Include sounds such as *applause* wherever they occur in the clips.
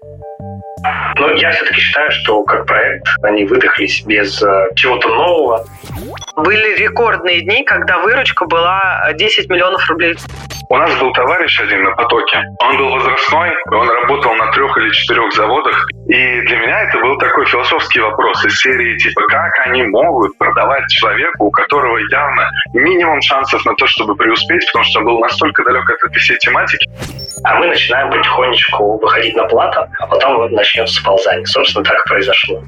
Но я все-таки считаю, что как проект они выдохлись без э, чего-то нового. Были рекордные дни, когда выручка была 10 миллионов рублей. У нас был товарищ один на потоке. Он был возрастной, он работал на трех или четырех заводах. И для меня это был такой философский вопрос из серии типа, как они могут продавать человеку, у которого явно минимум шансов на то, чтобы преуспеть, потому что он был настолько далек от этой всей тематики. А мы начинаем потихонечку выходить на плату, а потом начнется сползание. Собственно, так и произошло.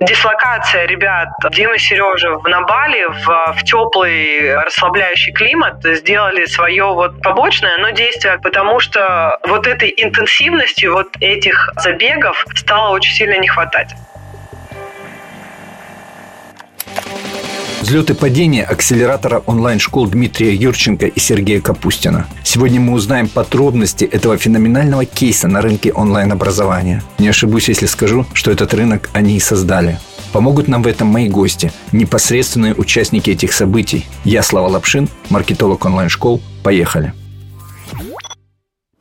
Дислокация ребят Димы и Сережи на Бали в, в теплый расслабляющий климат сделали свое вот побочное, но действие, потому что вот этой интенсивности вот этих забегов стало очень сильно не хватать. Взлет и падение акселератора онлайн-школ Дмитрия Юрченко и Сергея Капустина. Сегодня мы узнаем подробности этого феноменального кейса на рынке онлайн-образования. Не ошибусь, если скажу, что этот рынок они и создали. Помогут нам в этом мои гости, непосредственные участники этих событий. Я Слава Лапшин, маркетолог онлайн-школ. Поехали.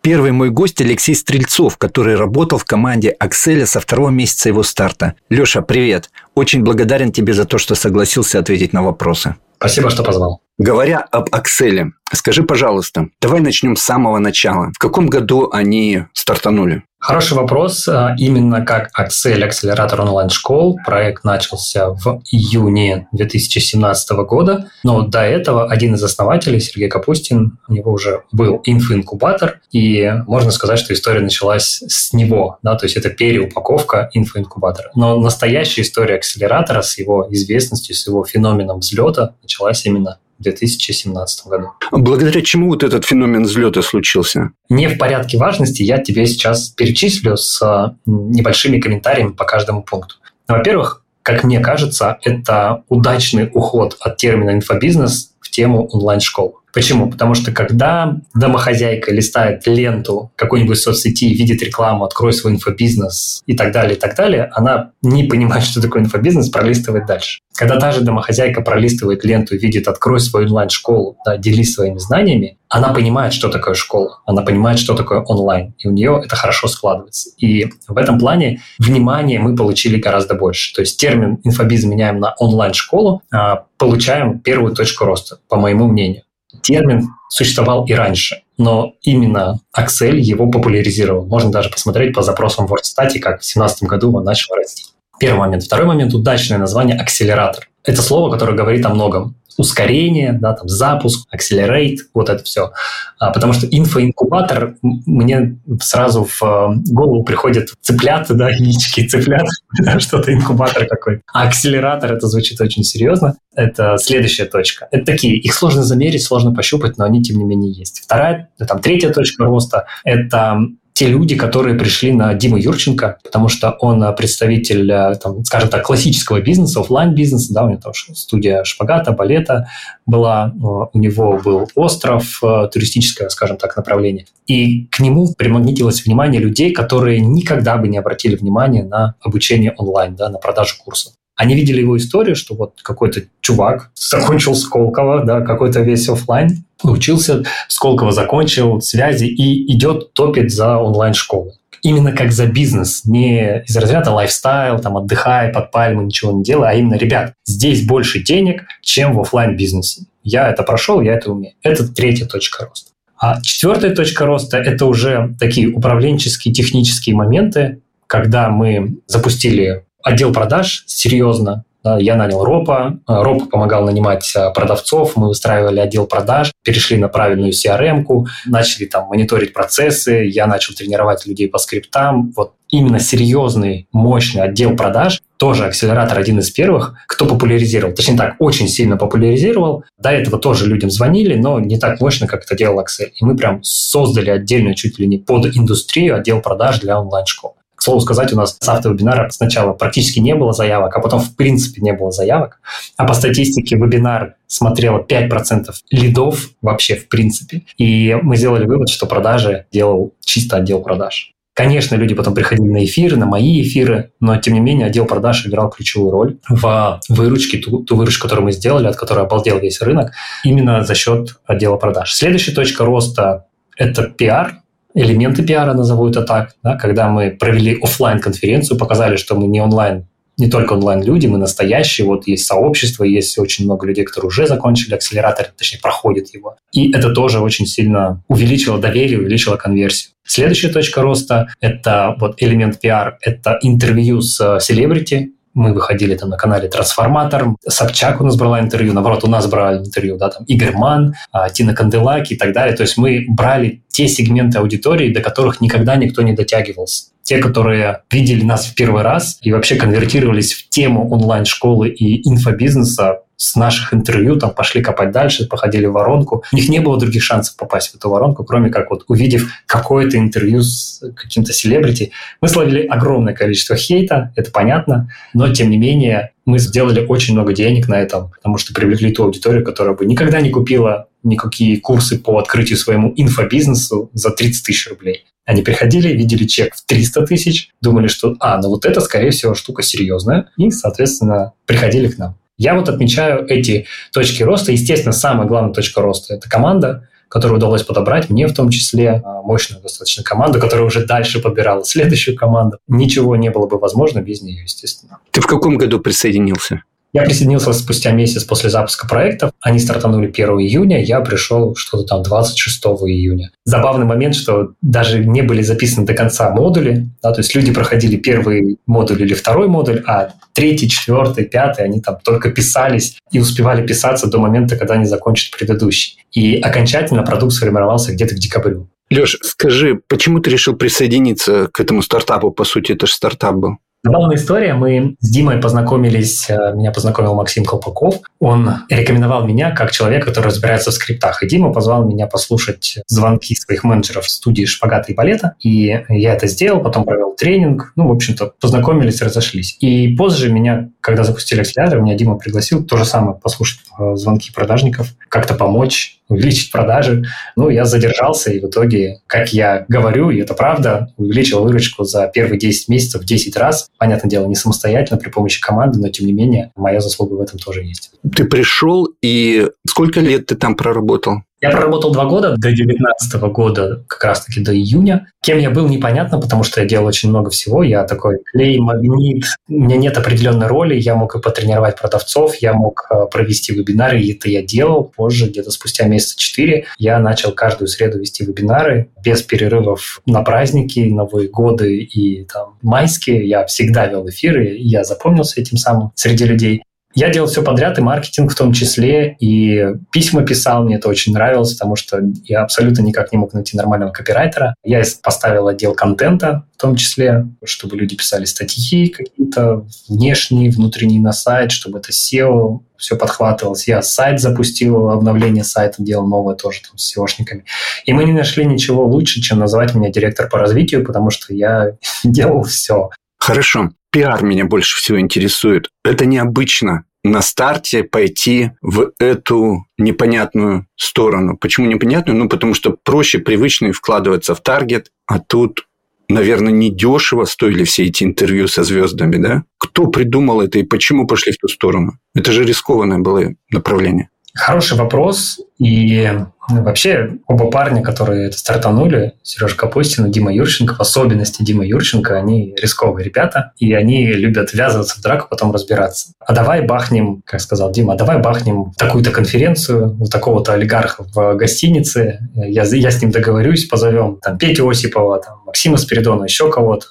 Первый мой гость Алексей Стрельцов, который работал в команде Акселя со второго месяца его старта. Леша, привет. Очень благодарен тебе за то, что согласился ответить на вопросы. Спасибо, что позвал. Говоря об Акселе, скажи, пожалуйста, давай начнем с самого начала. В каком году они стартанули? Хороший вопрос. А, именно как Axel, акселератор онлайн-школ, проект начался в июне 2017 года, но до этого один из основателей, Сергей Капустин, у него уже был инфоинкубатор, и можно сказать, что история началась с него, да, то есть это переупаковка инфоинкубатора. Но настоящая история акселератора с его известностью, с его феноменом взлета началась именно в 2017 году. Благодаря чему вот этот феномен взлета случился? Не в порядке важности, я тебе сейчас перечислю с а, небольшими комментариями по каждому пункту. Во-первых, как мне кажется, это удачный уход от термина инфобизнес в тему онлайн-школ. Почему? Потому что когда домохозяйка листает ленту какой-нибудь соцсети, видит рекламу, открой свой инфобизнес и так далее, и так далее, она не понимает, что такое инфобизнес, пролистывает дальше. Когда та же домохозяйка пролистывает ленту и видит «открой свою онлайн-школу», да, делись своими знаниями, она понимает, что такое школа, она понимает, что такое онлайн, и у нее это хорошо складывается. И в этом плане внимание мы получили гораздо больше. То есть термин инфобиз меняем на онлайн-школу, а получаем первую точку роста, по моему мнению термин существовал и раньше, но именно Axel его популяризировал. Можно даже посмотреть по запросам в WordStat, как в 2017 году он начал расти. Первый момент. Второй момент – удачное название акселератор. Это слово, которое говорит о многом ускорение, да, там, запуск, accelerate, вот это все. А, потому что инфоинкубатор, мне сразу в э, голову приходят цыплята, да, *laughs* яички цыплят, *laughs* что-то инкубатор какой. А акселератор, это звучит очень серьезно. Это следующая точка. Это такие, их сложно замерить, сложно пощупать, но они, тем не менее, есть. Вторая, там, третья точка роста – это те люди, которые пришли на Диму Юрченко, потому что он э, представитель, э, там, скажем так, классического бизнеса, офлайн бизнеса, да, у него там студия шпагата, балета была, э, у него был остров, туристическое, скажем так, направление. И к нему примагнитилось внимание людей, которые никогда бы не обратили внимания на обучение онлайн, да, на продажу курсов. Они видели его историю, что вот какой-то чувак закончил Сколково, да, какой-то весь офлайн, учился, Сколково закончил, связи и идет топит за онлайн-школы. Именно как за бизнес, не из разряда лайфстайл, там, отдыхай под пальму, ничего не делай, а именно, ребят, здесь больше денег, чем в офлайн бизнесе Я это прошел, я это умею. Это третья точка роста. А четвертая точка роста – это уже такие управленческие, технические моменты, когда мы запустили отдел продаж серьезно. Я нанял РОПа, РОП помогал нанимать а, продавцов, мы устраивали отдел продаж, перешли на правильную CRM-ку, начали там мониторить процессы, я начал тренировать людей по скриптам. Вот именно серьезный, мощный отдел продаж, тоже акселератор один из первых, кто популяризировал. Точнее так, очень сильно популяризировал. До этого тоже людям звонили, но не так мощно, как это делал Axel. И мы прям создали отдельную, чуть ли не под индустрию, отдел продаж для онлайн-школ. Слову сказать, у нас с автовебинара сначала практически не было заявок, а потом в принципе не было заявок. А по статистике вебинар смотрело 5% лидов вообще в принципе. И мы сделали вывод, что продажи делал чисто отдел продаж. Конечно, люди потом приходили на эфиры, на мои эфиры, но тем не менее отдел продаж играл ключевую роль в выручке, ту, ту выручку, которую мы сделали, от которой обалдел весь рынок, именно за счет отдела продаж. Следующая точка роста – это пиар, элементы пиара, назову это так, да, когда мы провели офлайн конференцию показали, что мы не онлайн не только онлайн-люди, мы настоящие, вот есть сообщество, есть очень много людей, которые уже закончили акселератор, точнее, проходят его. И это тоже очень сильно увеличило доверие, увеличило конверсию. Следующая точка роста – это вот элемент PR, это интервью с селебрити, мы выходили там на канале Трансформатор, Собчак у нас брала интервью, наоборот, у нас брали интервью, да, там Игорь Ман, а, Тина Канделаки и так далее. То есть мы брали те сегменты аудитории, до которых никогда никто не дотягивался те, которые видели нас в первый раз и вообще конвертировались в тему онлайн-школы и инфобизнеса, с наших интервью там пошли копать дальше, походили в воронку. У них не было других шансов попасть в эту воронку, кроме как вот увидев какое-то интервью с каким-то селебрити. Мы словили огромное количество хейта, это понятно, но тем не менее мы сделали очень много денег на этом, потому что привлекли ту аудиторию, которая бы никогда не купила никакие курсы по открытию своему инфобизнесу за 30 тысяч рублей. Они приходили, видели чек в 300 тысяч, думали, что, а, ну вот это, скорее всего, штука серьезная, и, соответственно, приходили к нам. Я вот отмечаю эти точки роста. Естественно, самая главная точка роста – это команда, которую удалось подобрать, мне в том числе, а, мощную достаточно команду, которая уже дальше подбирала следующую команду. Ничего не было бы возможно без нее, естественно. Ты в каком году присоединился? Я присоединился спустя месяц после запуска проектов. Они стартанули 1 июня, я пришел что-то там 26 июня. Забавный момент, что даже не были записаны до конца модули, да, то есть люди проходили первый модуль или второй модуль, а третий, четвертый, пятый, они там только писались и успевали писаться до момента, когда они закончат предыдущий. И окончательно продукт сформировался где-то к декабрю. Леш, скажи, почему ты решил присоединиться к этому стартапу? По сути, это же стартап был. Забавная история. Мы с Димой познакомились, э, меня познакомил Максим Колпаков. Он рекомендовал меня как человек, который разбирается в скриптах. И Дима позвал меня послушать звонки своих менеджеров в студии «Шпагата и балета». И я это сделал, потом провел тренинг. Ну, в общем-то, познакомились, разошлись. И позже меня, когда запустили акселератор, меня Дима пригласил то же самое послушать э, звонки продажников, как-то помочь увеличить продажи. Ну, я задержался, и в итоге, как я говорю, и это правда, увеличил выручку за первые 10 месяцев в 10 раз. Понятное дело, не самостоятельно, при помощи команды, но, тем не менее, моя заслуга в этом тоже есть. Ты пришел, и сколько лет ты там проработал? Я проработал два года, до 2019 года, как раз-таки до июня. Кем я был, непонятно, потому что я делал очень много всего. Я такой клей, магнит. У меня нет определенной роли. Я мог и потренировать продавцов, я мог э, провести вебинары, и это я делал. Позже, где-то спустя месяца четыре, я начал каждую среду вести вебинары без перерывов на праздники, Новые годы и там майские. Я всегда вел эфиры, я запомнился этим самым среди людей. Я делал все подряд, и маркетинг в том числе, и письма писал, мне это очень нравилось, потому что я абсолютно никак не мог найти нормального копирайтера. Я поставил отдел контента в том числе, чтобы люди писали статьи какие-то внешние, внутренние на сайт, чтобы это SEO все подхватывалось. Я сайт запустил, обновление сайта делал новое тоже там, с SEOшниками. И мы не нашли ничего лучше, чем назвать меня директор по развитию, потому что я *laughs* делал все. Хорошо. Пиар меня больше всего интересует. Это необычно на старте пойти в эту непонятную сторону. Почему непонятную? Ну, потому что проще, привычно вкладываться в таргет, а тут наверное, недешево стоили все эти интервью со звездами, да? Кто придумал это и почему пошли в ту сторону? Это же рискованное было направление. Хороший вопрос. И ну, вообще оба парня, которые это стартанули, Сережа Капустин и Дима Юрченко, в особенности Дима Юрченко, они рисковые ребята, и они любят ввязываться в драку, потом разбираться. А давай бахнем, как сказал Дима, давай бахнем такую-то конференцию у такого-то олигарха в гостинице, я, я с ним договорюсь, позовем там Петю Осипова, там, Максима Спиридона, еще кого-то.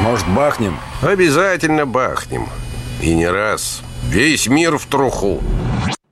Может, бахнем? Обязательно бахнем. И не раз. Весь мир в труху.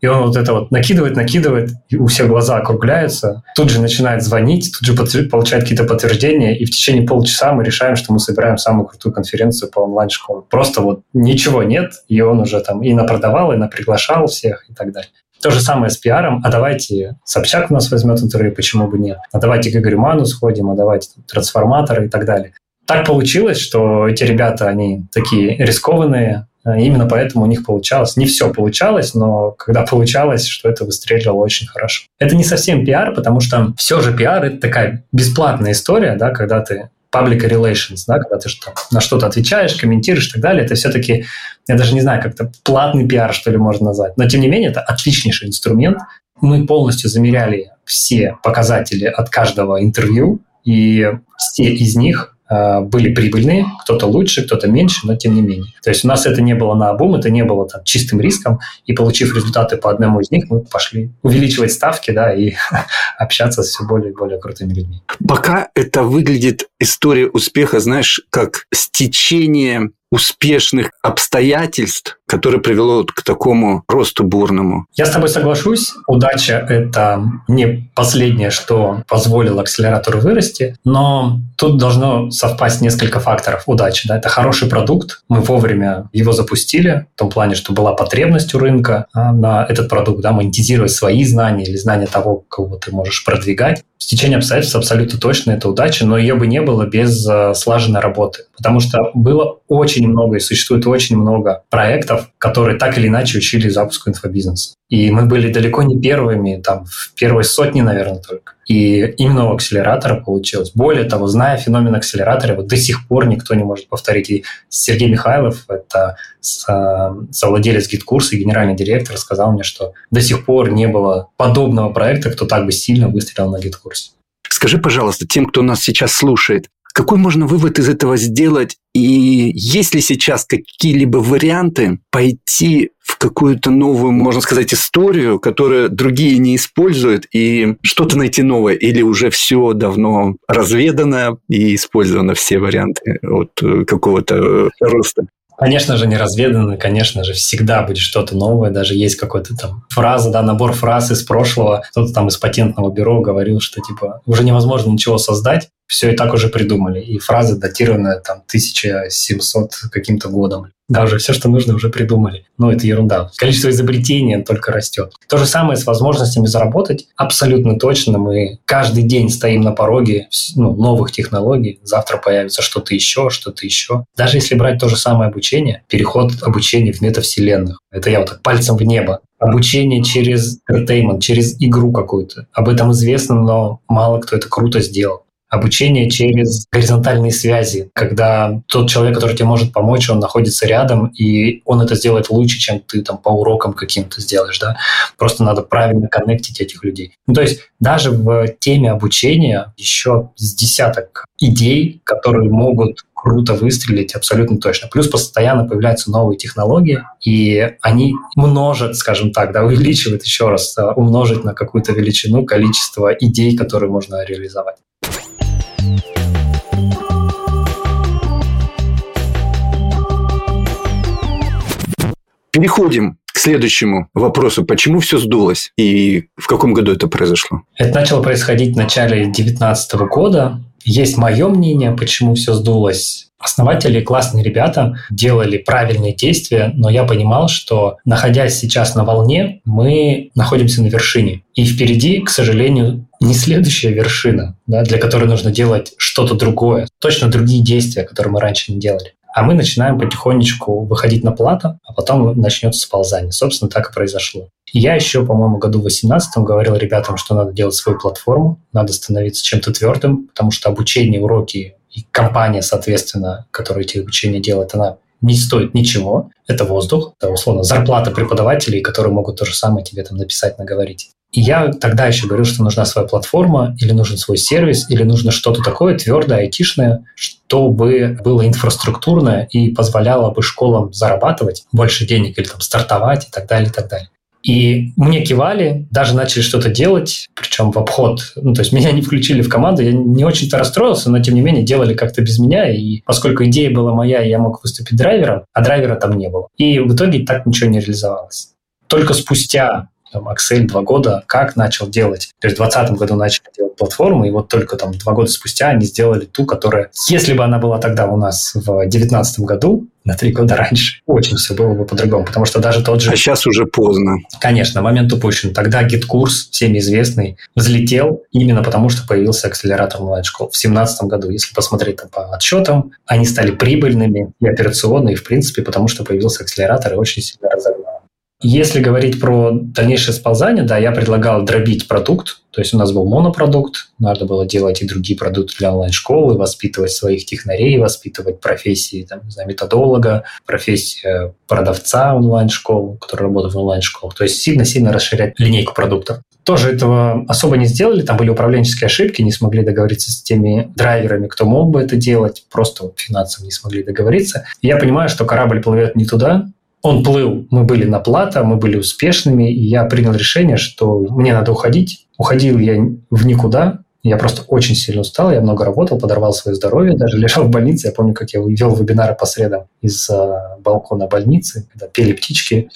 И он вот это вот накидывает, накидывает, и у всех глаза округляются, тут же начинает звонить, тут же получает какие-то подтверждения, и в течение полчаса мы решаем, что мы собираем самую крутую конференцию по онлайн-школе. Просто вот ничего нет, и он уже там и напродавал, и наприглашал всех и так далее. То же самое с пиаром. А давайте Собчак у нас возьмет интервью, почему бы нет? А давайте к Игорю Ману сходим, а давайте там, трансформаторы и так далее. Так получилось, что эти ребята, они такие рискованные, именно поэтому у них получалось. Не все получалось, но когда *laughs* получалось, что это выстреливало очень хорошо. Это не совсем пиар, потому что все же пиар — это такая бесплатная история, да, когда ты public relations, да, когда ты что, на что-то отвечаешь, комментируешь и так далее, это все-таки, я даже не знаю, как-то платный пиар, что ли, можно назвать. Но, тем не менее, это отличнейший инструмент. Мы полностью замеряли все показатели от каждого интервью, И все из них Э, были прибыльные, кто-то лучше, кто-то меньше, но тем не менее. То есть у нас это не было на обум, это не было там, чистым риском, и получив результаты по одному из них, мы пошли увеличивать ставки да, и *laughs* общаться с все более и более крутыми людьми. Пока это выглядит история успеха, знаешь, как стечение успешных обстоятельств, которое привело к такому росту бурному. Я с тобой соглашусь. Удача – это не последнее, что позволило акселератору вырасти, но тут должно совпасть несколько факторов удачи. Да? Это хороший продукт, мы вовремя его запустили, в том плане, что была потребность у рынка а, на этот продукт, да, монетизировать свои знания или знания того, кого ты можешь продвигать. Стечение обстоятельств абсолютно точно это удача, но ее бы не было без э, слаженной работы, потому что было очень много и существует очень много проектов, которые так или иначе учили запуску инфобизнеса. И мы были далеко не первыми, там, в первой сотне, наверное, только. И именно у акселератора получилось. Более того, зная феномен акселератора, вот до сих пор никто не может повторить. И Сергей Михайлов, это совладелец GetCourse а и генеральный директор, сказал мне, что до сих пор не было подобного проекта, кто так бы сильно выстрелил на GetCourse е. Скажи, пожалуйста, тем, кто нас сейчас слушает, какой можно вывод из этого сделать? И есть ли сейчас какие-либо варианты пойти какую-то новую, можно сказать, историю, которую другие не используют, и что-то найти новое? Или уже все давно разведано и использовано все варианты от э, какого-то роста? Конечно же, неразведанно, конечно же, всегда будет что-то новое, даже есть какой-то там фраза, да, набор фраз из прошлого. Кто-то там из патентного бюро говорил, что типа уже невозможно ничего создать, все и так уже придумали. И фразы датированные там 1700 каким-то годом. Да, уже все, что нужно, уже придумали. Но это ерунда. Количество изобретений только растет. То же самое с возможностями заработать. Абсолютно точно. Мы каждый день стоим на пороге ну, новых технологий. Завтра появится что-то еще, что-то еще. Даже если брать то же самое обучение, переход обучения в метавселенных. Это я вот так пальцем в небо обучение через entertainment, через игру какую-то. Об этом известно, но мало кто это круто сделал обучение через горизонтальные связи, когда тот человек, который тебе может помочь, он находится рядом, и он это сделает лучше, чем ты там по урокам каким-то сделаешь, да. Просто надо правильно коннектить этих людей. Ну, то есть даже в теме обучения еще с десяток идей, которые могут круто выстрелить абсолютно точно. Плюс постоянно появляются новые технологии, и они множат, скажем так, да, увеличивают еще раз, э, умножить на какую-то величину количество идей, которые можно реализовать. Переходим к следующему вопросу. Почему все сдулось и в каком году это произошло? Это начало происходить в начале 2019 года. Есть мое мнение, почему все сдулось. Основатели, классные ребята, делали правильные действия, но я понимал, что, находясь сейчас на волне, мы находимся на вершине. И впереди, к сожалению, не следующая вершина, да, для которой нужно делать что-то другое, точно другие действия, которые мы раньше не делали а мы начинаем потихонечку выходить на плату, а потом начнется сползание. Собственно, так и произошло. я еще, по-моему, году в 2018 говорил ребятам, что надо делать свою платформу, надо становиться чем-то твердым, потому что обучение, уроки и компания, соответственно, которая эти обучения делает, она не стоит ничего. Это воздух, это, условно, зарплата преподавателей, которые могут то же самое тебе там написать, наговорить. И я тогда еще говорил, что нужна своя платформа, или нужен свой сервис, или нужно что-то такое твердое, айтишное, чтобы было инфраструктурное и позволяло бы школам зарабатывать больше денег или там стартовать и так далее, и так далее. И мне кивали, даже начали что-то делать, причем в обход. Ну, то есть меня не включили в команду, я не очень-то расстроился, но тем не менее делали как-то без меня. И поскольку идея была моя, я мог выступить драйвером, а драйвера там не было. И в итоге так ничего не реализовалось. Только спустя там, Accel два года как начал делать. То есть в 2020 году начали делать платформу, и вот только там два года спустя они сделали ту, которая, если бы она была тогда у нас в 2019 году, на три года раньше, очень все было бы по-другому, потому что даже тот же... А сейчас уже поздно. Конечно, момент упущен. Тогда GetCourse, всеми известный, взлетел именно потому, что появился акселератор онлайн-школ в 2017 году. Если посмотреть там, по отчетам, они стали прибыльными и операционные, в принципе, потому что появился акселератор и очень сильно разогнал если говорить про дальнейшее сползание, да, я предлагал дробить продукт, то есть у нас был монопродукт, надо было делать и другие продукты для онлайн-школы, воспитывать своих технарей, воспитывать профессии, там, не знаю, методолога, профессия продавца онлайн-школ, который работает в онлайн-школах. То есть сильно-сильно расширять линейку продуктов. тоже этого особо не сделали, там были управленческие ошибки, не смогли договориться с теми драйверами, кто мог бы это делать, просто финансово не смогли договориться. Я понимаю, что корабль плывет не туда, он плыл, мы были на плато, мы были успешными, и я принял решение, что мне надо уходить. Уходил я в никуда, я просто очень сильно устал, я много работал, подорвал свое здоровье, даже лежал в больнице. Я помню, как я вел вебинары по средам из а, балкона больницы, когда пели птички.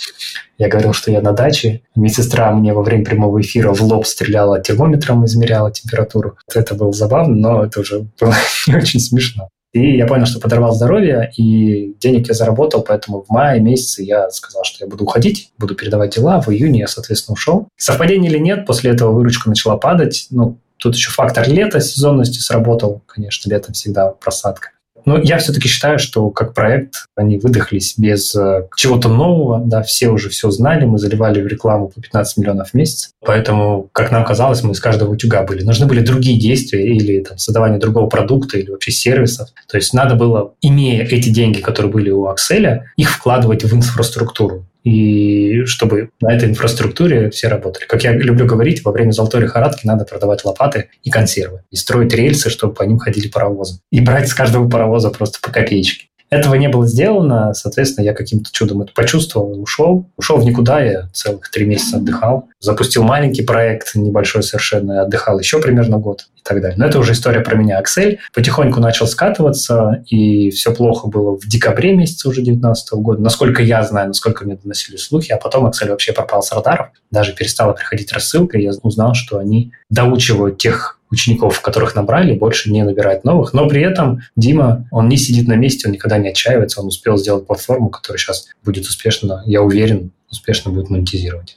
Я говорил, что я на даче. Медсестра мне во время прямого эфира в лоб стреляла термометром, измеряла температуру. Это было забавно, но это уже было *laughs* не очень смешно. И я понял, что подорвал здоровье, и денег я заработал, поэтому в мае месяце я сказал, что я буду уходить, буду передавать дела. В июне я, соответственно, ушел. Совпадение или нет, после этого выручка начала падать. Ну, Тут еще фактор лета, сезонности сработал. Конечно, летом всегда просадка. Но я все-таки считаю, что как проект они выдохлись без э, чего-то нового. Да, все уже все знали, мы заливали в рекламу по 15 миллионов в месяц. Поэтому, как нам казалось, мы из каждого утюга были. Нужны были другие действия или там, создавание другого продукта или вообще сервисов. То есть надо было, имея эти деньги, которые были у Акселя, их вкладывать в инфраструктуру и чтобы на этой инфраструктуре все работали. Как я люблю говорить, во время золотой лихорадки надо продавать лопаты и консервы, и строить рельсы, чтобы по ним ходили паровозы, и брать с каждого паровоза просто по копеечке. Этого не было сделано, соответственно, я каким-то чудом это почувствовал ушел. Ушел в никуда, я целых три месяца отдыхал. Запустил маленький проект, небольшой совершенно, отдыхал еще примерно год и так далее. Но это уже история про меня. Аксель потихоньку начал скатываться, и все плохо было в декабре месяце уже 2019 года. Насколько я знаю, насколько мне доносили слухи, а потом Аксель вообще пропал с радаров. Даже перестала приходить рассылка, и я узнал, что они доучивают тех учеников, которых набрали, больше не набирать новых. Но при этом Дима, он не сидит на месте, он никогда не отчаивается, он успел сделать платформу, которая сейчас будет успешно, я уверен, успешно будет монетизировать.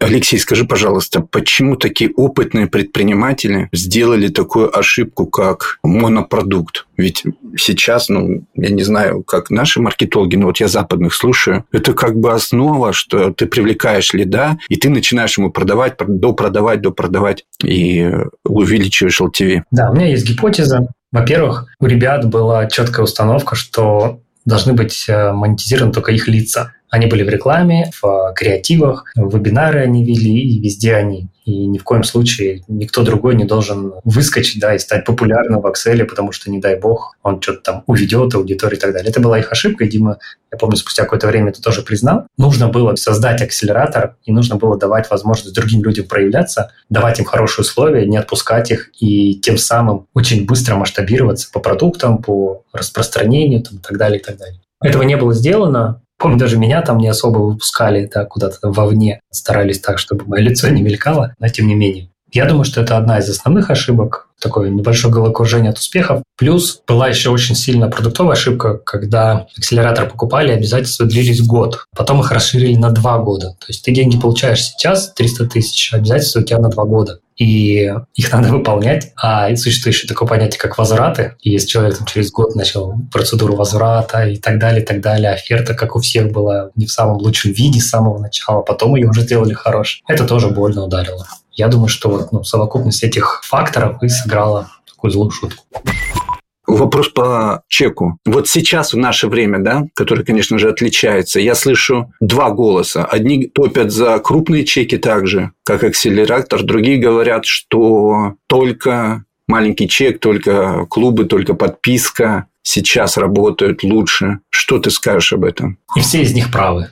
Алексей, скажи, пожалуйста, почему такие опытные предприниматели сделали такую ошибку, как монопродукт? Ведь сейчас, ну, я не знаю, как наши маркетологи, но вот я западных слушаю, это как бы основа, что ты привлекаешь лида, и ты начинаешь ему продавать, допродавать, допродавать, и увеличиваешь LTV. Да, у меня есть гипотеза. Во-первых, у ребят была четкая установка, что должны быть э, монетизированы только их лица. Они были в рекламе, в креативах, вебинары они вели, и везде они. И ни в коем случае никто другой не должен выскочить да, и стать популярным в Excel, потому что, не дай бог, он что-то там уведет аудиторию и так далее. Это была их ошибка, и Дима, я помню, спустя какое-то время это тоже признал. Нужно было создать акселератор, и нужно было давать возможность другим людям проявляться, давать им хорошие условия, не отпускать их, и тем самым очень быстро масштабироваться по продуктам, по распространению там, и так далее, и так далее. Этого не было сделано, Помню, даже меня там не особо выпускали да, куда-то вовне, старались так, чтобы мое лицо не мелькало, но тем не менее. Я думаю, что это одна из основных ошибок, такое небольшое головокружение от успехов. Плюс была еще очень сильно продуктовая ошибка, когда акселератор покупали, обязательства длились год. Потом их расширили на два года. То есть ты деньги получаешь сейчас, 300 тысяч, обязательства у тебя на два года и их надо выполнять. А существует еще такое понятие, как возвраты. И если человек там, через год начал процедуру возврата и так далее, и так далее, оферта, как у всех, была не в самом лучшем виде с самого начала, потом ее уже сделали хорошей. Это тоже больно ударило. Я думаю, что вот, ну, совокупность этих факторов и сыграла такую злую шутку. Вопрос по чеку. Вот сейчас в наше время, да, которое, конечно же, отличается, я слышу два голоса. Одни топят за крупные чеки также, как акселератор, другие говорят, что только маленький чек, только клубы, только подписка сейчас работают лучше. Что ты скажешь об этом? И все из них правы.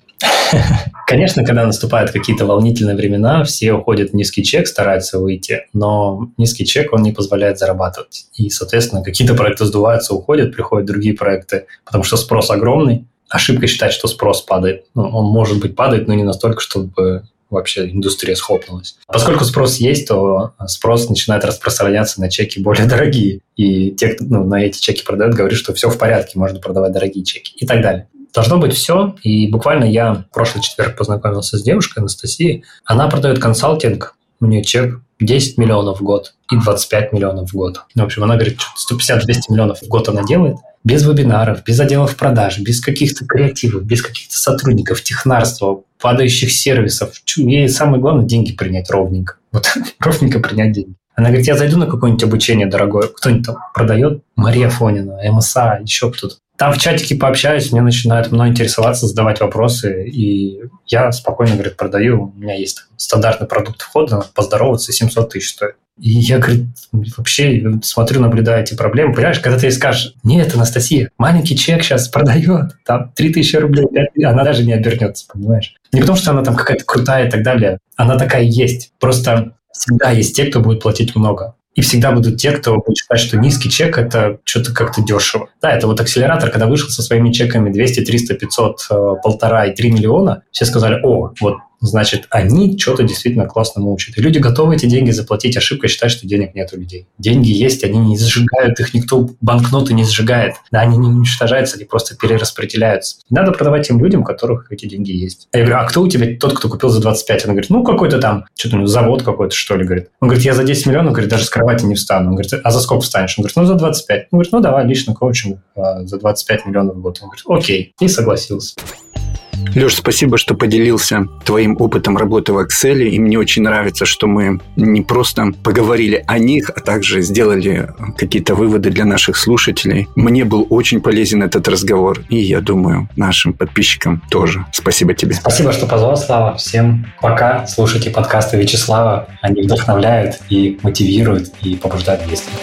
Конечно, когда наступают какие-то волнительные времена, все уходят в низкий чек, стараются выйти, но низкий чек, он не позволяет зарабатывать. И, соответственно, какие-то проекты сдуваются, уходят, приходят другие проекты, потому что спрос огромный. Ошибка считать, что спрос падает. Ну, он, может быть, падает, но не настолько, чтобы вообще индустрия схлопнулась. Поскольку спрос есть, то спрос начинает распространяться на чеки более *laughs* дорогие. И те, кто ну, на эти чеки продают, говорят, что все в порядке, можно продавать дорогие чеки и так далее. Должно быть все. И буквально я в прошлый четверг познакомился с девушкой Анастасией. Она продает консалтинг. У нее чек 10 миллионов в год и 25 миллионов в год. В общем, она говорит, 150-200 миллионов в год она делает. Без вебинаров, без отделов продаж, без каких-то креативов, без каких-то сотрудников, технарства, падающих сервисов. Ей самое главное деньги принять ровненько. *laughs* Вот *laughs* ровненько принять деньги. Она говорит, я зайду на какое-нибудь обучение дорогое. Кто-нибудь там продает? Мария Фонина, МСА, еще кто-то. Там в чатике пообщаюсь, мне начинают мной интересоваться, задавать вопросы, и я спокойно, говорит, продаю. У меня есть стандартный продукт входа, поздороваться, 700 тысяч стоит. И я, говорит, вообще смотрю, наблюдаю эти проблемы. Понимаешь, когда ты ей скажешь, нет, Анастасия, маленький чек сейчас продает, там 3000 рублей, 5, она даже не обернется, понимаешь? Не потому, что она там какая-то крутая и так далее. Она такая есть. Просто всегда есть те, кто будет платить много. И всегда будут те, кто будет считать, что низкий чек – это что-то как-то дешево. Да, это вот акселератор, когда вышел со своими чеками 200, 300, 500, полтора и 3 миллиона, все сказали, о, вот значит, они что-то действительно классно учат. И люди готовы эти деньги заплатить. Ошибка считать, что денег нет у людей. Деньги есть, они не сжигают, их никто банкноты не сжигает. Да, они не уничтожаются, они просто перераспределяются. надо продавать тем людям, у которых эти деньги есть. А я говорю, а кто у тебя тот, кто купил за 25? Он говорит, ну, какой-то там, что-то завод какой-то, что ли, говорит. Он говорит, я за 10 миллионов, говорит, даже с кровати не встану. Он говорит, а за сколько встанешь? Он говорит, ну, за 25. Он говорит, ну, давай, лично коучинг а, за 25 миллионов в год. Он говорит, окей. И согласился. Леш, спасибо, что поделился твоим опытом работы в Excel. И мне очень нравится, что мы не просто поговорили о них, а также сделали какие-то выводы для наших слушателей. Мне был очень полезен этот разговор. И я думаю, нашим подписчикам тоже. Спасибо тебе. Спасибо, что позвал, Слава. Всем пока. Слушайте подкасты Вячеслава. Они вдохновляют и мотивируют, и побуждают действовать.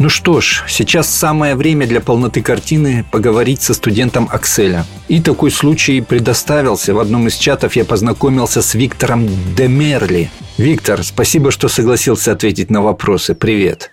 Ну что ж, сейчас самое время для полноты картины поговорить со студентом Акселя. И такой случай предоставился. В одном из чатов я познакомился с Виктором Демерли. Виктор, спасибо, что согласился ответить на вопросы. Привет.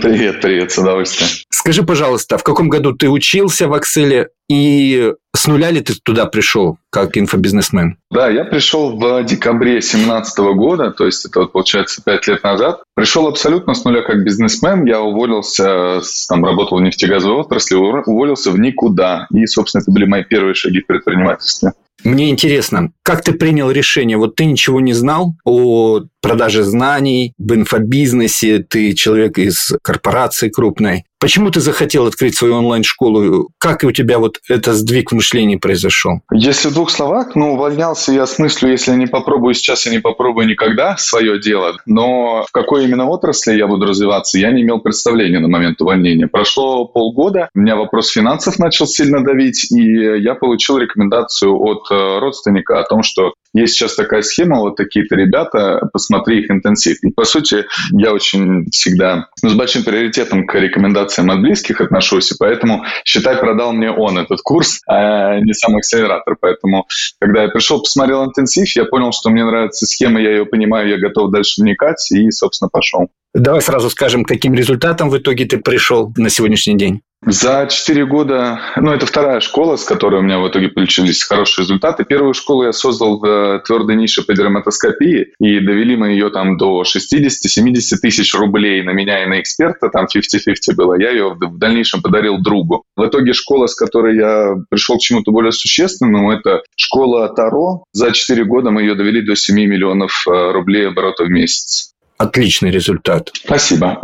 Привет, привет, с удовольствием. Скажи, пожалуйста, в каком году ты учился в Акселе и с нуля ли ты туда пришел, как инфобизнесмен? Да, я пришел в декабре 2017 года, то есть это, получается, пять лет назад. Пришел абсолютно с нуля как бизнесмен. Я уволился, там работал в нефтегазовой отрасли, уволился в никуда. И, собственно, это были мои первые шаги в предпринимательстве. Мне интересно, как ты принял решение? Вот ты ничего не знал о продаже знаний в инфобизнесе, ты человек из корпорации крупной. Почему ты захотел открыть свою онлайн-школу? Как у тебя вот этот сдвиг в мышлении произошел? Если в двух словах, ну, увольнялся я с мыслью, если я не попробую сейчас, я не попробую никогда свое дело. Но в какой именно отрасли я буду развиваться, я не имел представления на момент увольнения. Прошло полгода, у меня вопрос финансов начал сильно давить, и я получил рекомендацию от э, родственника о том, что есть сейчас такая схема, вот такие-то ребята, посмотри их интенсив. И, по сути, я очень всегда с большим приоритетом к рекомендациям от близких отношусь, и поэтому, считай, продал мне он этот курс, а не сам акселератор. Поэтому, когда я пришел, посмотрел интенсив, я понял, что мне нравится схема, я ее понимаю, я готов дальше вникать, и, собственно, пошел. Давай сразу скажем, каким результатом в итоге ты пришел на сегодняшний день. За четыре года, ну, это вторая школа, с которой у меня в итоге получились хорошие результаты. Первую школу я создал в э, твердой нише по дерматоскопии, и довели мы ее там до 60-70 тысяч рублей на меня и на эксперта, там 50-50 было. Я ее в дальнейшем подарил другу. В итоге школа, с которой я пришел к чему-то более существенному, это школа Таро. За четыре года мы ее довели до 7 миллионов э, рублей оборота в месяц. Отличный результат. Спасибо.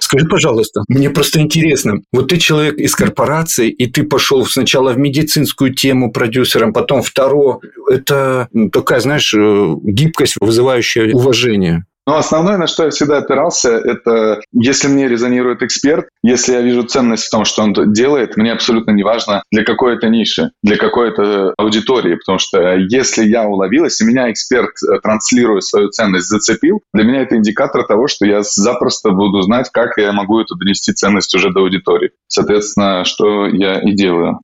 Скажи, пожалуйста, мне просто интересно. Вот ты человек из корпорации, и ты пошел сначала в медицинскую тему продюсером, потом второе. Это такая, знаешь, э, гибкость, вызывающая уважение. Но основное, на что я всегда опирался, это если мне резонирует эксперт, если я вижу ценность в том, что он делает, мне абсолютно не важно, для какой это ниши, для какой это аудитории, потому что если я уловил, если меня эксперт, э, транслируя свою ценность, зацепил, для меня это индикатор того, что я запросто буду знать, как я могу эту донести ценность уже до аудитории. Соответственно, что я и делаю.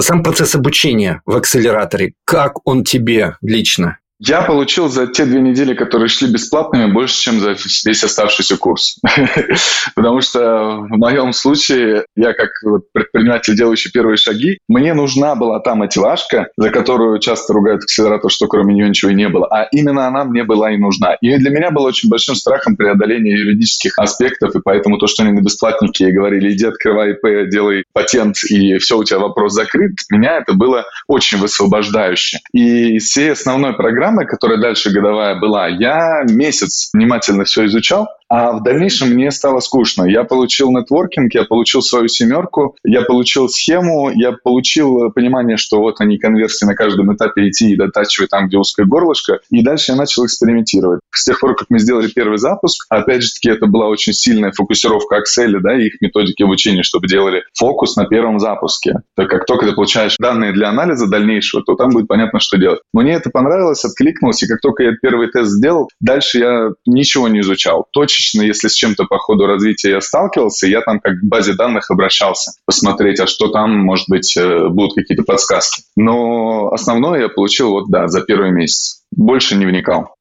Сам процесс обучения в акселераторе, как он тебе лично? Я получил за те две недели, которые шли бесплатными, больше, чем за весь оставшийся курс. *laughs* Потому что в моем случае, я как предприниматель, делающий первые шаги, мне нужна была та мотивашка, за которую часто ругают акселератор, что кроме нее ничего и не было. А именно она мне была и нужна. И для меня было очень большим страхом преодоления юридических аспектов, и поэтому то, что они на бесплатнике говорили, иди открывай ИП, делай патент, и все, у тебя вопрос закрыт, меня это было очень высвобождающе. И всей основной программы программы, которая дальше годовая была, я месяц внимательно все изучал, А в дальнейшем мне стало скучно. Я получил нетворкинг, я получил свою семерку, я получил схему, я получил понимание, что вот они конверсии на каждом этапе идти и дотачивать там, где узкое горлышко. И дальше я начал экспериментировать. С тех пор, как мы сделали первый запуск, опять же таки, это была очень сильная фокусировка Excel, да, и их методики обучения, чтобы делали фокус на первом запуске. Так как только ты получаешь данные для анализа дальнейшего, то там будет понятно, что делать. Мне это понравилось, откликнулось, и как только я первый тест сделал, дальше я ничего не изучал. Точечно, если с чем-то по ходу развития я сталкивался, я там как к базе данных обращался, посмотреть, а что там, может быть, э, будут какие-то подсказки. Но основное я получил вот, да, за первый месяц. Больше не вникал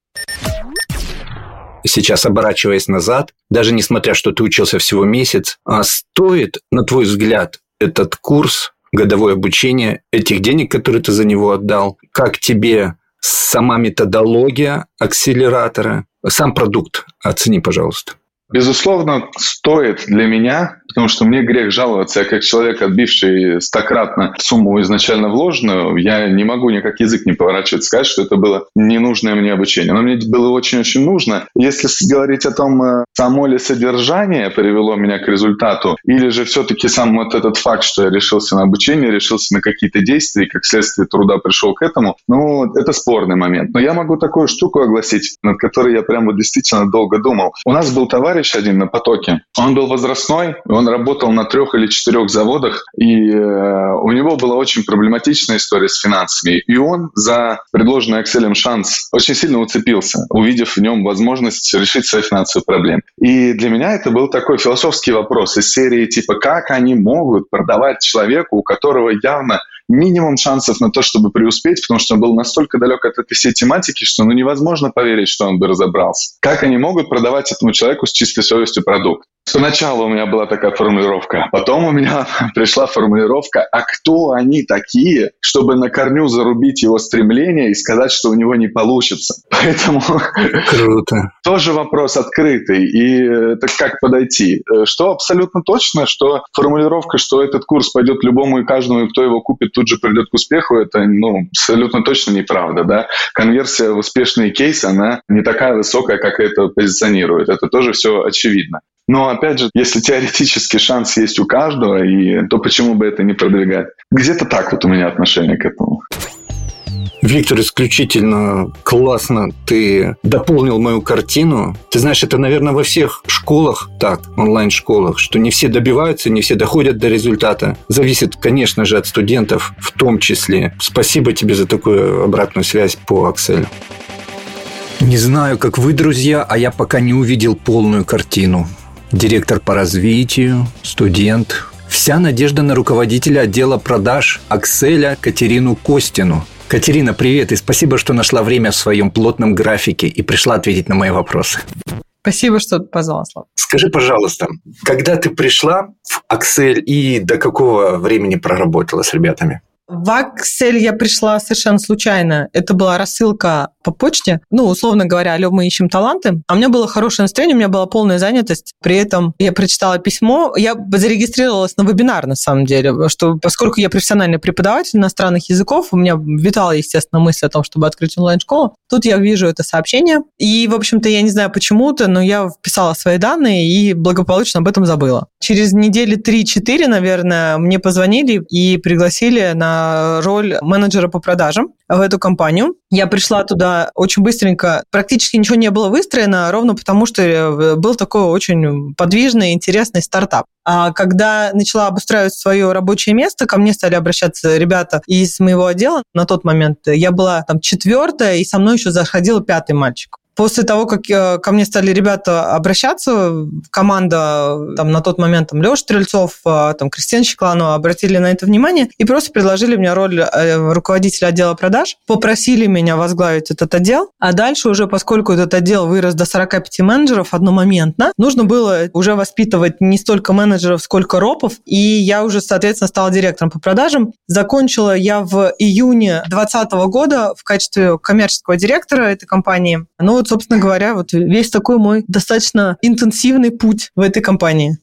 сейчас оборачиваясь назад, даже несмотря, что ты учился всего месяц, а стоит, на твой взгляд, этот курс, годовое обучение, этих денег, которые ты за него отдал, как тебе сама методология акселератора, сам продукт оцени, пожалуйста. Безусловно, стоит для меня, потому что мне грех жаловаться. Я как человек, отбивший стократно сумму изначально вложенную, я не могу никак язык не поворачивать, сказать, что это было ненужное мне обучение. Но мне было очень-очень нужно. Если говорить о том, э, само ли содержание привело меня к результату, или же все-таки сам вот этот факт, что я решился на обучение, решился на какие-то действия, и как следствие труда пришел к этому, ну, это спорный момент. Но я могу такую штуку огласить, над которой я прямо действительно долго думал. У нас был товар товарищ один на потоке. Он был возрастной, он работал на трех или четырех заводах, и э, у него была очень проблематичная история с финансами. И он за предложенный Excel шанс очень сильно уцепился, увидев в нем возможность решить свои финансовые проблемы. И для меня это был такой философский вопрос из серии типа, как они могут продавать человеку, у которого явно минимум шансов на то, чтобы преуспеть, потому что он был настолько далек от этой всей тематики, что ну, невозможно поверить, что он бы разобрался. Как они могут продавать этому человеку с чистой совестью продукт? Сначала у меня была такая формулировка, потом у меня *laughs* пришла формулировка, а кто они такие, чтобы на корню зарубить его стремление и сказать, что у него не получится. *laughs* Поэтому Круто. *laughs* тоже вопрос открытый. И это как подойти? Что абсолютно точно, что формулировка, что этот курс пойдет любому и каждому, и кто его купит, тут же придет к успеху, это ну, абсолютно точно неправда. Да? Конверсия в успешные кейсы, она не такая высокая, как это позиционирует. Это тоже все очевидно. Но опять же, если теоретически шанс есть у каждого, и, то почему бы это не продвигать? Где-то так вот у меня отношение к этому. Виктор, исключительно классно ты дополнил мою картину. Ты знаешь, это, наверное, во всех школах так, онлайн-школах, что не все добиваются, не все доходят до результата. Зависит, конечно же, от студентов в том числе. Спасибо тебе за такую обратную связь по Акселю. Не знаю, как вы, друзья, а я пока не увидел полную картину. Директор по развитию, студент. Вся надежда на руководителя отдела продаж Акселя Катерину Костину – Катерина, привет и спасибо, что нашла время в своем плотном графике и пришла ответить на мои вопросы. Спасибо, что позвала, Слава. Скажи, пожалуйста, когда ты пришла в Axel и до какого времени проработала с ребятами? В Аксель я пришла совершенно случайно. Это была рассылка по почте. Ну, условно говоря, алло, мы ищем таланты. А у меня было хорошее настроение, у меня была полная занятость. При этом я прочитала письмо. Я зарегистрировалась на вебинар, на самом деле, что поскольку я профессиональный преподаватель иностранных языков, у меня витала, естественно, мысль о том, чтобы открыть онлайн-школу. Тут я вижу это сообщение. И, в общем-то, я не знаю почему-то, но я вписала свои данные и благополучно об этом забыла. Через недели 3-4, наверное, мне позвонили и пригласили на роль менеджера по продажам в эту компанию. Я пришла туда очень быстренько, практически ничего не было выстроено, ровно потому что э, был такой очень подвижный, интересный стартап. А когда начала обустраивать свое рабочее место, ко мне стали обращаться ребята из моего отдела. На тот момент я была там четвертая, и со мной еще заходил пятый мальчик. После того, как э, ко мне стали ребята обращаться, команда там, на тот момент там, Леша Стрельцов, э, там, Кристина Щекланова обратили на это внимание и просто предложили мне роль э, руководителя отдела продаж, попросили меня возглавить этот отдел, а дальше уже, поскольку этот отдел вырос до 45 менеджеров одномоментно, нужно было уже воспитывать не столько менеджеров, сколько ропов, и я уже, соответственно, стала директором по продажам. Закончила я в июне 2020 года в качестве коммерческого директора этой компании. Ну, вот, собственно говоря, вот весь такой мой достаточно интенсивный путь в этой компании.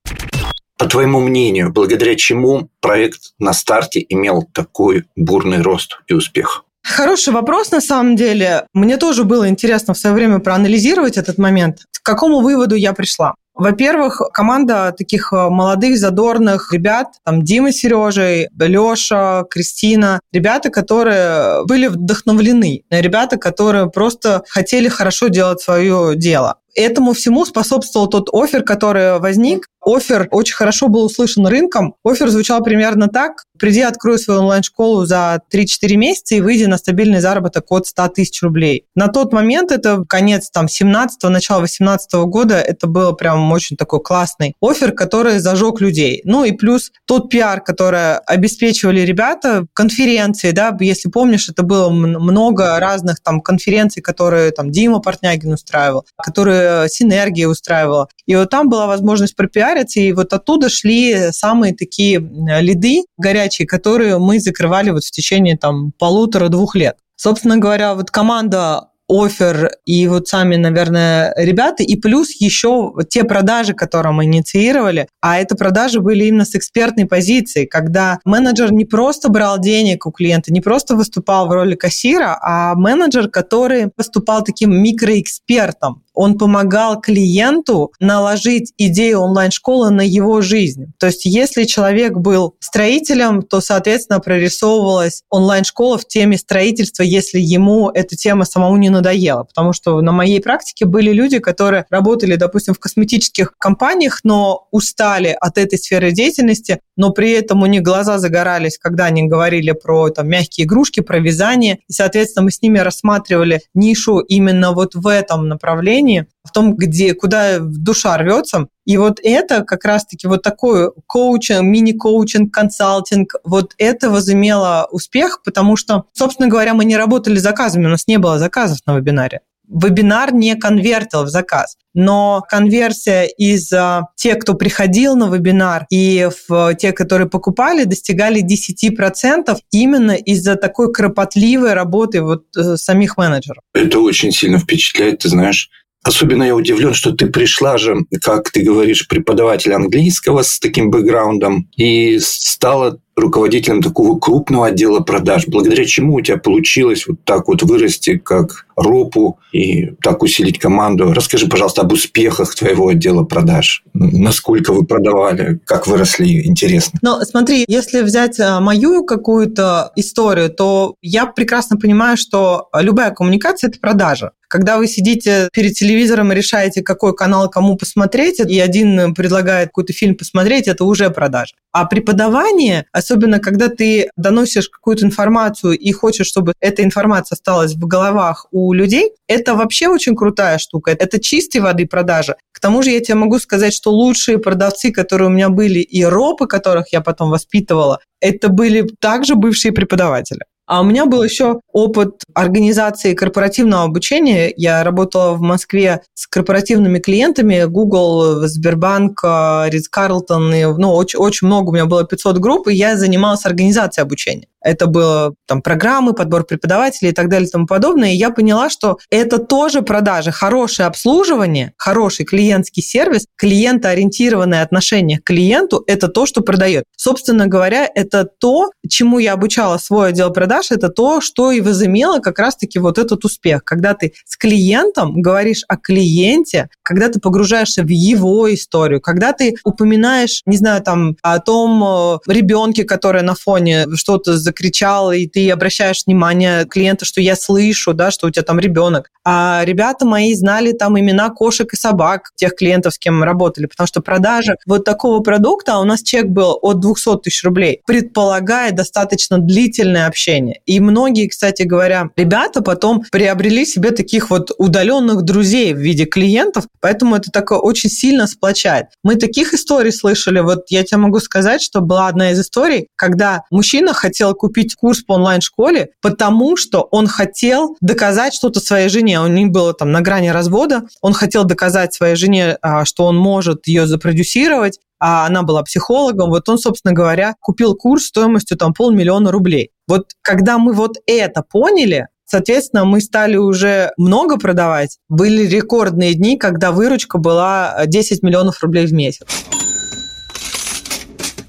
По твоему мнению, благодаря чему проект на старте имел такой бурный рост и успех? Хороший вопрос, на самом деле. Мне тоже было интересно в свое время проанализировать этот момент. к какому выводу я пришла? Во-первых, команда таких э, молодых, задорных ребят, там Дима с Сережей, Леша, Кристина, ребята, которые были вдохновлены, ребята, которые просто хотели хорошо делать свое дело. Этому всему способствовал тот офер, который возник. Офер очень хорошо был услышан рынком. Офер звучал примерно так. Приди, открой свою онлайн-школу за 3-4 месяца и выйди на стабильный заработок от 100 тысяч рублей. На тот момент, это конец там 17-го, начало 18 года, это был прям очень такой классный офер, который зажег людей. Ну и плюс тот пиар, который обеспечивали ребята, конференции, да, если помнишь, это было много разных там конференций, которые там Дима Портнягин устраивал, которые Синергия устраивала. И вот там была возможность пропиариться, и вот оттуда шли самые такие лиды горячие, которые мы закрывали вот в течение там полутора-двух лет. Собственно говоря, вот команда офер и вот сами, наверное, ребята, и плюс еще те продажи, которые мы инициировали, а это продажи были именно с экспертной позиции, когда менеджер не просто брал денег у клиента, не просто выступал в роли кассира, а менеджер, который выступал таким микроэкспертом, он помогал клиенту наложить идею онлайн-школы на его жизнь. То есть если человек был строителем, то, соответственно, прорисовывалась онлайн-школа в теме строительства, если ему эта тема самому не надоела. Потому что на моей практике были люди, которые работали, допустим, в косметических компаниях, но устали от этой сферы деятельности, но при этом у них глаза загорались, когда они говорили про там, мягкие игрушки, про вязание. И, соответственно, мы с ними рассматривали нишу именно вот в этом направлении, направлении, в том, где, куда душа рвется. И вот это как раз-таки вот такой коучинг, мини-коучинг, консалтинг, вот это возымело успех, потому что, собственно говоря, мы не работали заказами, у нас не было заказов на вебинаре вебинар не конвертил в заказ. Но конверсия из а, тех, кто приходил на вебинар, и в те, которые покупали, достигали 10% именно из-за такой кропотливой работы вот э, самих менеджеров. Это очень сильно впечатляет, ты знаешь. Особенно я удивлен, что ты пришла же, как ты говоришь, преподаватель английского с таким бэкграундом и стала руководителем такого крупного отдела продаж, благодаря чему у тебя получилось вот так вот вырасти, как ропу, и так усилить команду. Расскажи, пожалуйста, об успехах твоего отдела продаж. Насколько вы продавали, как выросли, интересно. Ну, смотри, если взять а, мою какую-то историю, то я прекрасно понимаю, что любая коммуникация – это продажа. Когда вы сидите перед телевизором и решаете, какой канал кому посмотреть, и один предлагает какой-то фильм посмотреть, это уже продажа. А преподавание, особенно когда ты доносишь какую-то информацию и хочешь, чтобы эта информация осталась в головах у людей, это вообще очень крутая штука. Это чистой воды продажа. К тому же я тебе могу сказать, что лучшие продавцы, которые у меня были, и ропы, которых я потом воспитывала, это были также бывшие преподаватели. А у меня был еще опыт организации корпоративного обучения. Я работала в Москве с корпоративными клиентами Google, Сбербанк, Ридс Карлтон. Ну, очень, очень много, у меня было 500 групп, и я занималась организацией обучения. Это было там программы, подбор преподавателей и так далее и тому подобное. И я поняла, что это тоже продажи. Хорошее обслуживание, хороший клиентский сервис, клиентоориентированное отношение к клиенту – это то, что продает. Собственно говоря, это то, чему я обучала свой отдел продаж, это то, что и возымело как раз-таки вот этот успех. Когда ты с клиентом говоришь о клиенте, когда ты погружаешься в его историю, когда ты упоминаешь, не знаю, там, о том э, ребенке, который на фоне что-то закричал, и ты обращаешь внимание клиента, что я слышу, да, что у тебя там ребенок. А ребята мои знали там имена кошек и собак, тех клиентов, с кем мы работали, потому что продажа вот такого продукта, а у нас чек был от 200 тысяч рублей, предполагает достаточно длительное общение. И многие, кстати говоря, ребята потом приобрели себе таких вот удаленных друзей в виде клиентов, поэтому это такое очень сильно сплочает. Мы таких историй слышали, вот я тебе могу сказать, что была одна из историй, когда мужчина хотел купить курс по онлайн-школе, потому что он хотел доказать что-то своей жене. У них было там на грани развода. Он хотел доказать своей жене, а, что он может ее запродюсировать, а она была психологом. Вот он, собственно говоря, купил курс стоимостью там полмиллиона рублей. Вот когда мы вот это поняли, Соответственно, мы стали уже много продавать. Были рекордные дни, когда выручка была 10 миллионов рублей в месяц.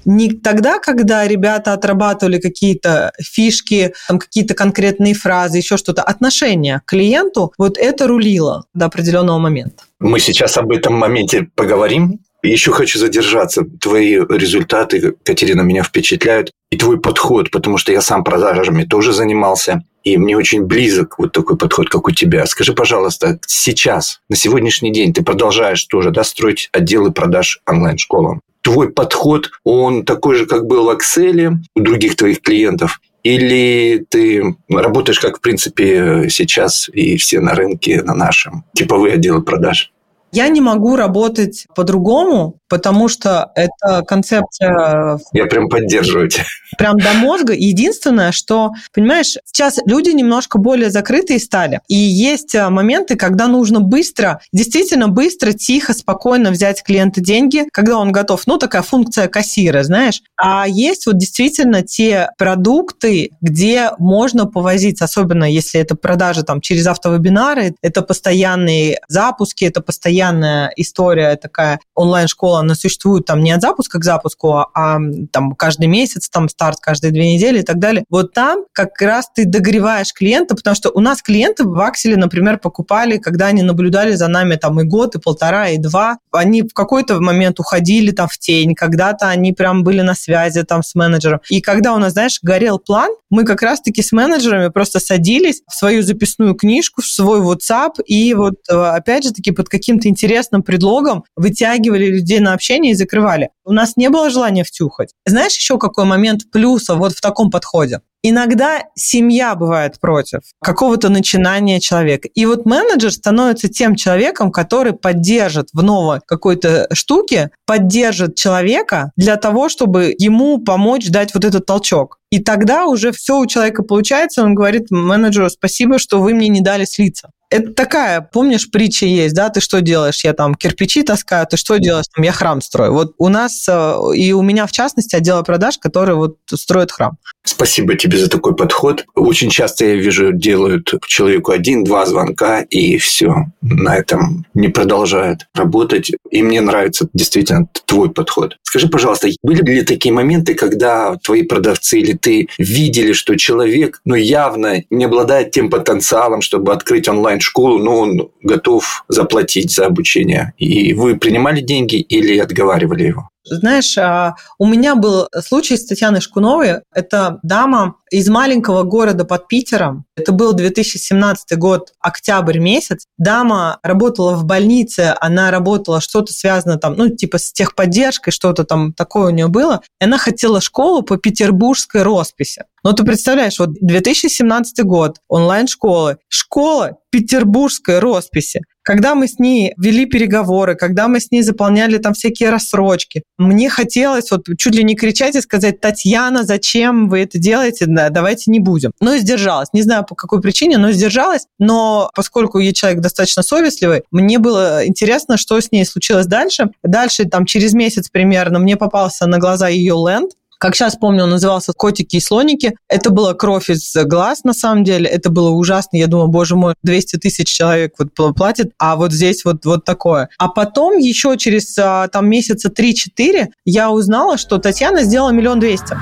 Не тогда, когда ребята отрабатывали какие-то фишки, там какие-то конкретные фразы, еще что-то. Отношение к клиенту, вот это рулило до определенного момента. Мы сейчас об этом моменте поговорим. Еще хочу задержаться. Твои результаты, Катерина, меня впечатляют. И твой подход, потому что я сам продажами тоже занимался. И мне очень близок вот такой подход, как у тебя. Скажи, пожалуйста, сейчас, на сегодняшний день, ты продолжаешь тоже да, строить отделы продаж онлайн-школам. Твой подход, он такой же, как был в Excel у других твоих клиентов? Или ты работаешь, как, в принципе, сейчас и все на рынке, на нашем, типовые отделы продаж? Я не могу работать по-другому, потому что это концепция... Я прям поддерживаю тебя. Прям до мозга. Единственное, что, понимаешь, сейчас люди немножко более закрытые стали. И есть э, моменты, когда нужно быстро, действительно быстро, тихо, спокойно взять клиента деньги, когда он готов. Ну, такая функция кассира, знаешь. А есть вот действительно те продукты, где можно повозиться, особенно если это продажи там через автовебинары, это постоянные запуски, это постоянная история такая онлайн-школа она существует там не от запуска к запуску, а там каждый месяц, там старт каждые две недели и так далее. Вот там как раз ты догреваешь клиента, потому что у нас клиенты в Акселе, например, покупали, когда они наблюдали за нами там и год, и полтора, и два. Они в какой-то момент уходили там в тень, когда-то они прям были на связи там с менеджером. И когда у нас, знаешь, горел план, мы как раз-таки с менеджерами просто садились в свою записную книжку, в свой WhatsApp, и вот э, опять же таки под каким-то интересным предлогом вытягивали людей на общение и закрывали. У нас не было желания втюхать. Знаешь еще какой момент плюса вот в таком подходе? Иногда семья бывает против какого-то начинания человека. И вот менеджер становится тем человеком, который поддержит в новой какой-то штуке, поддержит человека для того, чтобы ему помочь дать вот этот толчок. И тогда уже все у человека получается, он говорит менеджеру, спасибо, что вы мне не дали слиться. Это такая, помнишь, притча есть, да, ты что делаешь? Я там кирпичи таскаю, ты что делаешь? Там, я храм строю. Вот у нас э, и у меня, в частности, отдел продаж, который вот строит храм. Спасибо тебе за такой подход. Очень часто я вижу, делают человеку один-два звонка, и все. На этом не продолжают работать. И мне нравится действительно твой подход. Скажи, пожалуйста, были ли такие моменты, когда твои продавцы или ты видели, что человек ну, явно не обладает тем потенциалом, чтобы открыть онлайн-школу, но он готов заплатить за обучение? И вы принимали деньги или отговаривали его? Знаешь, а, у меня был случай с Татьяной Шкуновой. Это дама из маленького города под Питером. Это был 2017 год, октябрь месяц. Дама работала в больнице, она работала что-то связано там, ну, типа с техподдержкой, что-то там такое у нее было. И она хотела школу по петербургской росписи. Но ты представляешь, вот 2017 год, онлайн-школы, школа петербургской росписи. Когда мы с ней вели переговоры, когда мы с ней заполняли там всякие рассрочки, мне хотелось вот чуть ли не кричать и сказать, Татьяна, зачем вы это делаете? Да, давайте не будем. Но сдержалась. Не знаю по какой причине, но сдержалась. Но поскольку я человек достаточно совестливый, мне было интересно, что с ней случилось дальше. Дальше, там, через месяц примерно, мне попался на глаза ее ленд, как сейчас помню, он назывался «Котики и слоники». Это было кровь из глаз, на самом деле. Это было ужасно. Я думала, боже мой, 200 тысяч человек вот платит, а вот здесь вот, вот такое. А потом еще через а, там месяца 3-4 я узнала, что Татьяна сделала миллион двести.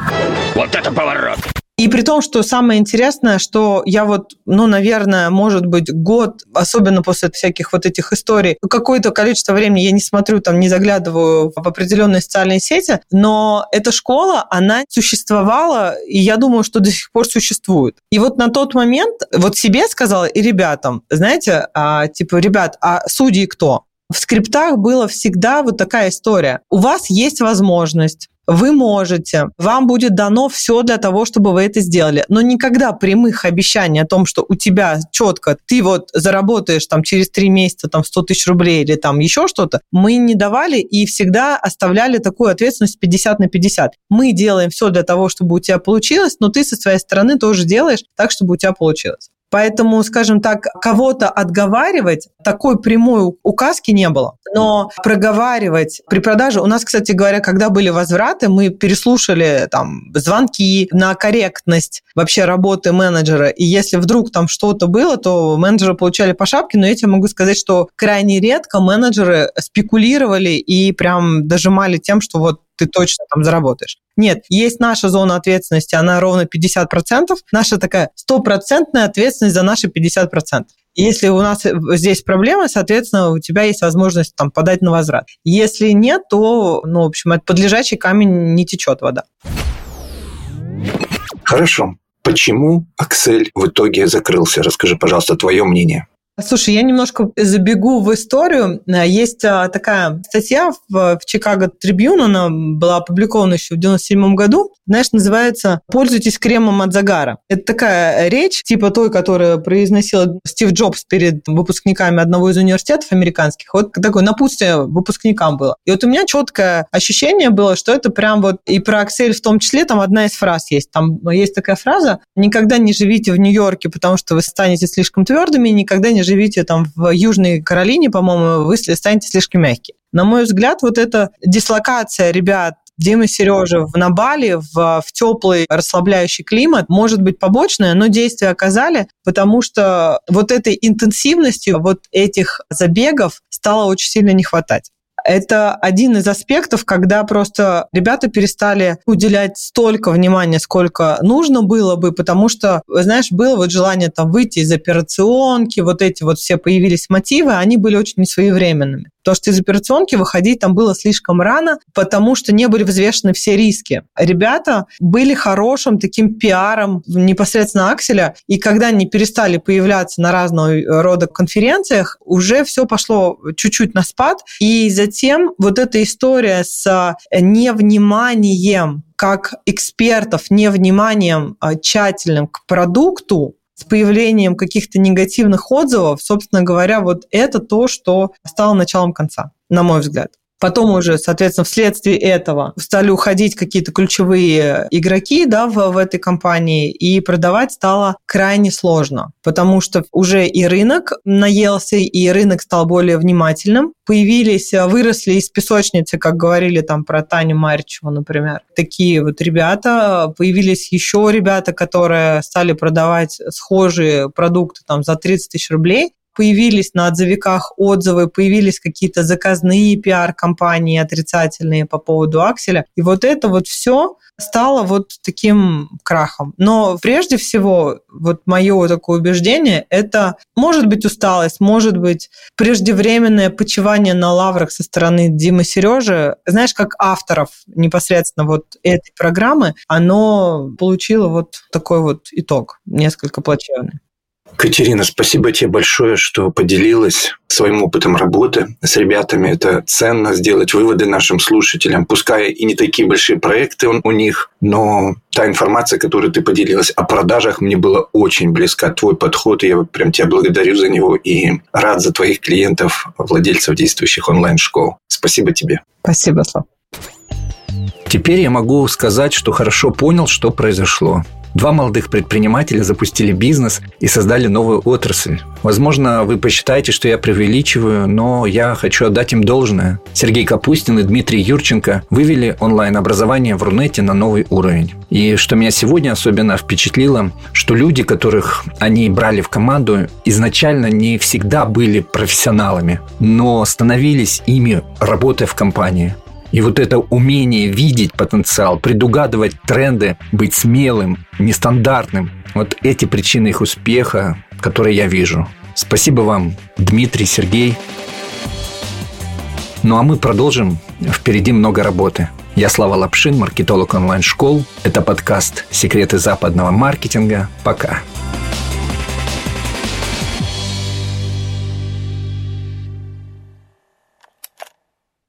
Вот это поворот! И при том, что самое интересное, что я вот, ну, наверное, может быть, год, особенно после всяких вот этих историй, какое-то количество времени я не смотрю, там, не заглядываю в определенные социальные сети, но эта школа, она существовала, и я думаю, что до сих пор существует. И вот на тот момент вот себе сказала и ребятам, знаете, а, типа, ребят, а судьи кто? В скриптах была всегда вот такая история. У вас есть возможность вы можете, вам будет дано все для того, чтобы вы это сделали. Но никогда прямых обещаний о том, что у тебя четко ты вот заработаешь там через три месяца там 100 тысяч рублей или там еще что-то, мы не давали и всегда оставляли такую ответственность 50 на 50. Мы делаем все для того, чтобы у тебя получилось, но ты со своей стороны тоже делаешь так, чтобы у тебя получилось. Поэтому, скажем так, кого-то отговаривать такой прямой указки не было. Но проговаривать при продаже... У нас, кстати говоря, когда были возвраты, мы переслушали там звонки на корректность вообще работы менеджера. И если вдруг там что-то было, то менеджеры получали по шапке. Но я тебе могу сказать, что крайне редко менеджеры спекулировали и прям дожимали тем, что вот ты точно там заработаешь. Нет, есть наша зона ответственности, она ровно 50%. Наша такая стопроцентная ответственность за наши 50%. Если у нас здесь проблемы, соответственно, у тебя есть возможность там подать на возврат. Если нет, то, ну, в общем, от подлежащий камень не течет вода. Хорошо. Почему Аксель в итоге закрылся? Расскажи, пожалуйста, твое мнение. Слушай, я немножко забегу в историю. Есть а, такая статья в, Чикаго Трибюн, она была опубликована еще в 97 году. Знаешь, называется «Пользуйтесь кремом от загара». Это такая речь, типа той, которую произносил Стив Джобс перед выпускниками одного из университетов американских. Вот такое напутствие выпускникам было. И вот у меня четкое ощущение было, что это прям вот и про Excel в том числе, там одна из фраз есть. Там есть такая фраза «Никогда не живите в Нью-Йорке, потому что вы станете слишком твердыми, никогда не живите там в Южной Каролине, по-моему, вы станете слишком мягкие. На мой взгляд, вот эта дислокация ребят Дима Сережа на Бали в, в теплый расслабляющий климат может быть побочное, но действия оказали, потому что вот этой интенсивностью вот этих забегов стало очень сильно не хватать. Это один из аспектов, когда просто ребята перестали уделять столько внимания, сколько нужно было бы, потому что, знаешь, было вот желание там выйти из операционки, вот эти вот все появились мотивы, они были очень несвоевременными. Потому что из операционки выходить там было слишком рано, потому что не были взвешены все риски. Ребята были хорошим таким пиаром непосредственно Акселя, и когда они перестали появляться на разного рода конференциях, уже все пошло чуть-чуть на спад, и затем вот эта история с невниманием как экспертов, невниманием а, тщательным к продукту, с появлением каких-то негативных отзывов, собственно говоря, вот это то, что стало началом конца, на мой взгляд. Потом уже, соответственно, вследствие этого стали уходить какие-то ключевые игроки да, в, в этой компании, и продавать стало крайне сложно, потому что уже и рынок наелся, и рынок стал более внимательным. Появились, выросли из песочницы, как говорили там про Таню Маричеву, например. Такие вот ребята. Появились еще ребята, которые стали продавать схожие продукты там за 30 тысяч рублей появились на отзывиках отзывы, появились какие-то заказные пиар-компании отрицательные по поводу Акселя. И вот это вот все стало вот таким крахом. Но прежде всего, вот мое такое убеждение, это может быть усталость, может быть преждевременное почивание на лаврах со стороны Димы Сережи. Знаешь, как авторов непосредственно вот этой программы, оно получило вот такой вот итог, несколько плачевный. Катерина, спасибо тебе большое, что поделилась своим опытом работы с ребятами. Это ценно сделать выводы нашим слушателям. Пускай и не такие большие проекты у них, но та информация, которую ты поделилась о продажах, мне была очень близка. Твой подход, и я прям тебя благодарю за него и рад за твоих клиентов, владельцев действующих онлайн-школ. Спасибо тебе. Спасибо, Слав. Теперь я могу сказать, что хорошо понял, что произошло. Два молодых предпринимателя запустили бизнес и создали новую отрасль. Возможно, вы посчитаете, что я преувеличиваю, но я хочу отдать им должное. Сергей Капустин и Дмитрий Юрченко вывели онлайн-образование в Рунете на новый уровень. И что меня сегодня особенно впечатлило, что люди, которых они брали в команду, изначально не всегда были профессионалами, но становились ими, работая в компании. И вот это умение видеть потенциал, предугадывать тренды, быть смелым, нестандартным, вот эти причины их успеха, которые я вижу. Спасибо вам, Дмитрий, Сергей. Ну а мы продолжим. Впереди много работы. Я Слава Лапшин, маркетолог онлайн-школ. Это подкаст «Секреты западного маркетинга». Пока.